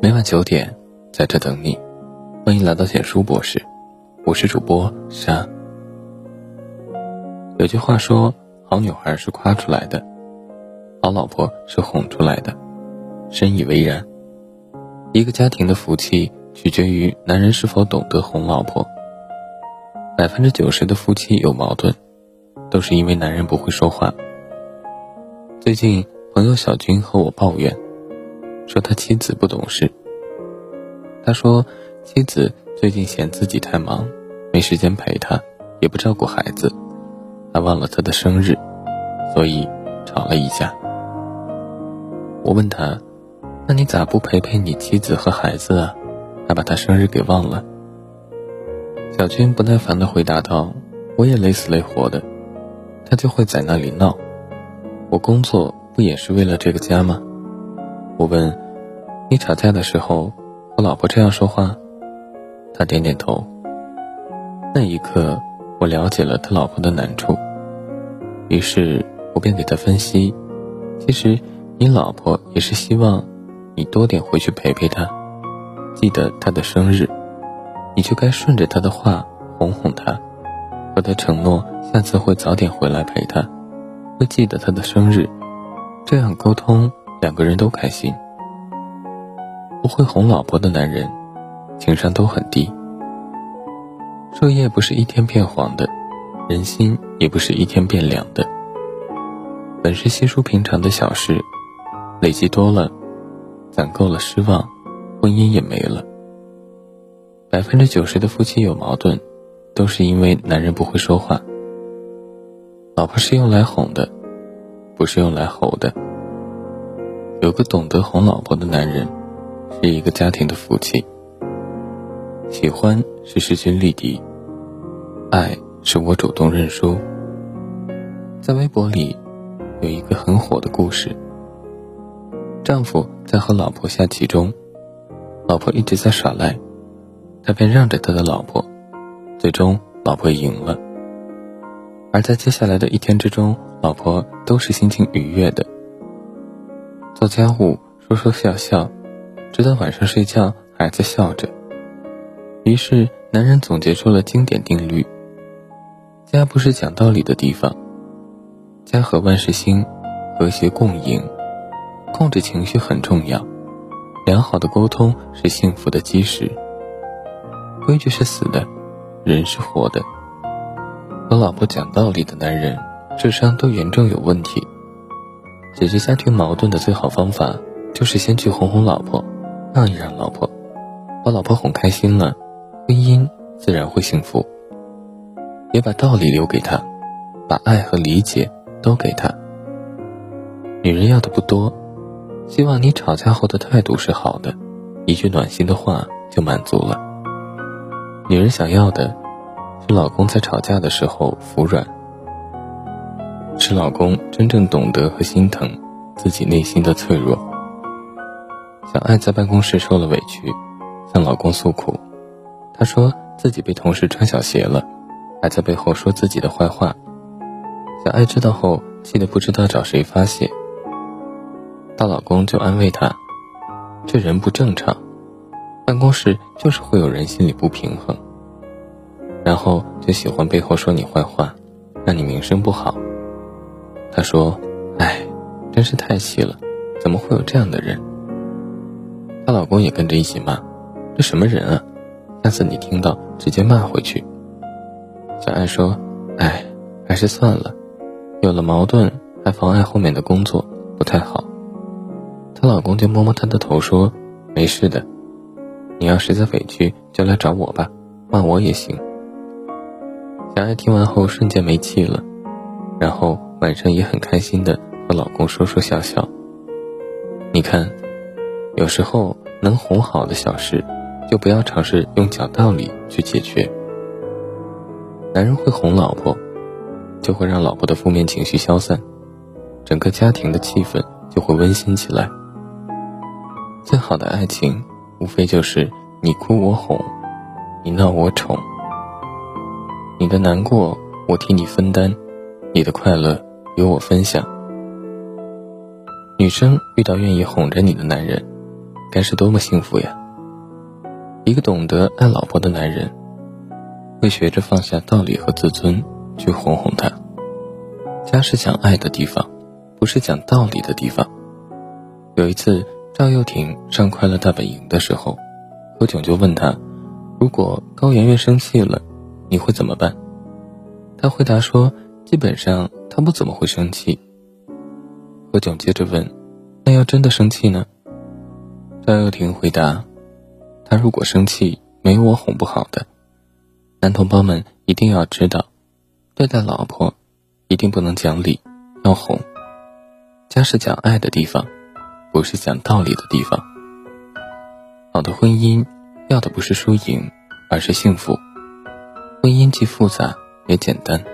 每晚九点，在这等你。欢迎来到简书博士，我是主播沙。有句话说，好女孩是夸出来的，好老婆是哄出来的，深以为然。一个家庭的福气取决于男人是否懂得哄老婆。百分之九十的夫妻有矛盾，都是因为男人不会说话。最近，朋友小军和我抱怨，说他妻子不懂事。他说，妻子最近嫌自己太忙，没时间陪他，也不照顾孩子，还忘了他的生日，所以吵了一架。我问他，那你咋不陪陪你妻子和孩子啊？还把他生日给忘了？小军不耐烦地回答道：“我也累死累活的，他就会在那里闹。我工作不也是为了这个家吗？”我问：“你吵架的时候和老婆这样说话？”他点点头。那一刻，我了解了他老婆的难处。于是我便给他分析：“其实你老婆也是希望你多点回去陪陪她，记得她的生日。”你就该顺着他的话哄哄他，和他承诺下次会早点回来陪他，会记得她的生日，这样沟通两个人都开心。不会哄老婆的男人，情商都很低。树叶不是一天变黄的，人心也不是一天变凉的。本是稀疏平常的小事，累积多了，攒够了失望，婚姻也没了。百分之九十的夫妻有矛盾，都是因为男人不会说话。老婆是用来哄的，不是用来吼的。有个懂得哄老婆的男人，是一个家庭的福气。喜欢是势均力敌，爱是我主动认输。在微博里，有一个很火的故事：丈夫在和老婆下棋中，老婆一直在耍赖。他便让着他的老婆，最终老婆赢了。而在接下来的一天之中，老婆都是心情愉悦的，做家务说说笑笑，直到晚上睡觉还在笑着。于是男人总结出了经典定律：家不是讲道理的地方，家和万事兴，和谐共赢，控制情绪很重要，良好的沟通是幸福的基石。规矩是死的，人是活的。和老婆讲道理的男人，智商都严重有问题。解决家庭矛盾的最好方法，就是先去哄哄老婆，让一让老婆，把老婆哄开心了，婚姻自然会幸福。也把道理留给他，把爱和理解都给他。女人要的不多，希望你吵架后的态度是好的，一句暖心的话就满足了。女人想要的是老公在吵架的时候服软，是老公真正懂得和心疼自己内心的脆弱。小爱在办公室受了委屈，向老公诉苦，她说自己被同事穿小鞋了，还在背后说自己的坏话。小爱知道后，气得不知道找谁发泄。她老公就安慰她：“这人不正常。”办公室就是会有人心里不平衡，然后就喜欢背后说你坏话，让你名声不好。她说：“哎，真是太气了，怎么会有这样的人？”她老公也跟着一起骂：“这什么人啊？下次你听到直接骂回去。”小爱说：“哎，还是算了，有了矛盾还妨碍后面的工作，不太好。”她老公就摸摸她的头说：“没事的。”你要实在委屈，就来找我吧，骂我也行。小爱听完后瞬间没气了，然后晚上也很开心的和老公说说笑笑。你看，有时候能哄好的小事，就不要尝试用讲道理去解决。男人会哄老婆，就会让老婆的负面情绪消散，整个家庭的气氛就会温馨起来。最好的爱情。无非就是你哭我哄，你闹我宠，你的难过我替你分担，你的快乐由我分享。女生遇到愿意哄着你的男人，该是多么幸福呀！一个懂得爱老婆的男人，会学着放下道理和自尊去哄哄她。家是讲爱的地方，不是讲道理的地方。有一次，赵又廷上快乐大本营的时候，何炅就问他：“如果高圆圆生气了，你会怎么办？”他回答说：“基本上她不怎么会生气。”何炅接着问：“那要真的生气呢？”赵又廷回答：“他如果生气，没有我哄不好的。男同胞们一定要知道，对待老婆，一定不能讲理，要哄。家是讲爱的地方，不是讲道理的地方。好的婚姻要的不是输赢，而是幸福。婚姻既复杂也简单，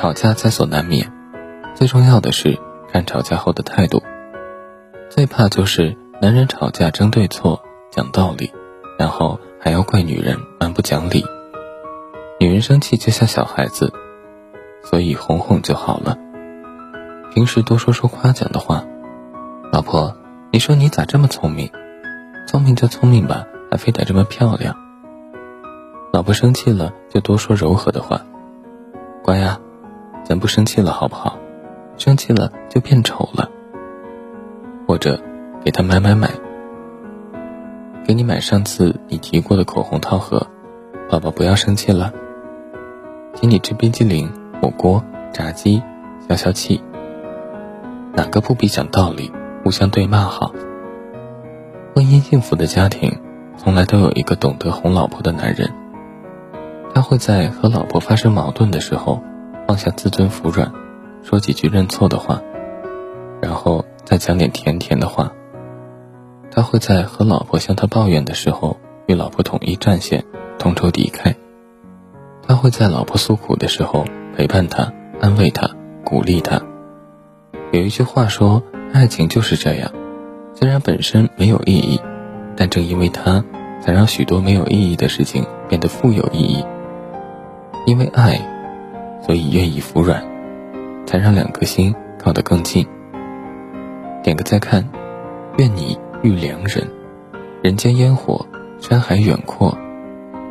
吵架在所难免，最重要的是。”看吵架后的态度，最怕就是男人吵架争对错、讲道理，然后还要怪女人蛮不讲理。女人生气就像小孩子，所以哄哄就好了。平时多说说夸奖的话，老婆，你说你咋这么聪明？聪明就聪明吧，还非得这么漂亮。老婆生气了就多说柔和的话，乖呀，咱不生气了好不好？生气了就变丑了，或者给他买买买，给你买上次你提过的口红套盒，宝宝不要生气了。请你吃冰激凌、火锅、炸鸡，消消气。哪个不比讲道理、互相对骂好？婚姻幸福的家庭，从来都有一个懂得哄老婆的男人，他会在和老婆发生矛盾的时候，放下自尊服软。说几句认错的话，然后再讲点甜甜的话。他会在和老婆向他抱怨的时候，与老婆统一战线，同仇敌忾。他会在老婆诉苦的时候陪伴她、安慰她、鼓励她。有一句话说：“爱情就是这样，虽然本身没有意义，但正因为它，才让许多没有意义的事情变得富有意义。因为爱，所以愿意服软。”才让两颗心靠得更近。点个再看，愿你遇良人，人间烟火，山海远阔，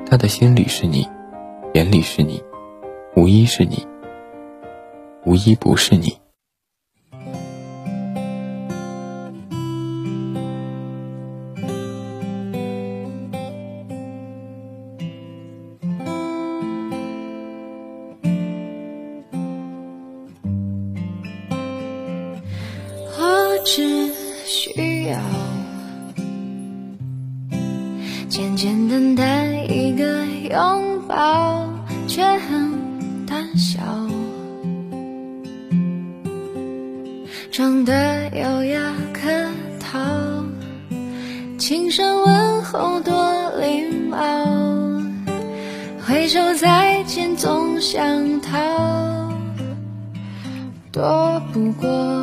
他的心里是你，眼里是你，无一是你，无一不是你。简简单单一个拥抱，却很胆小，长得优雅可讨，轻声问候多礼貌，挥手再见总想逃，躲不过。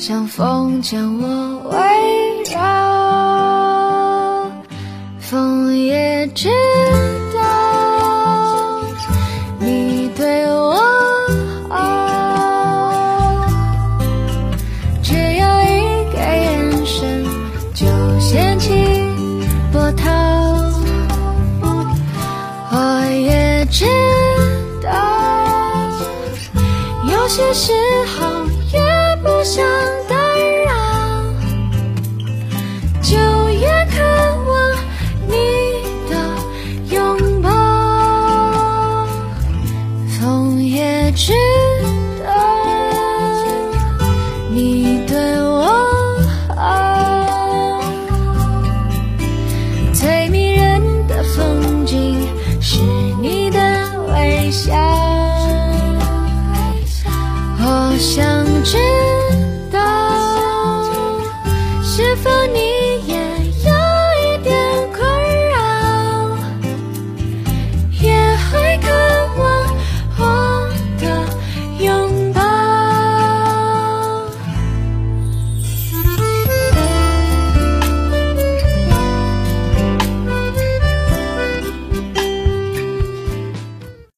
像风将我围绕，风也知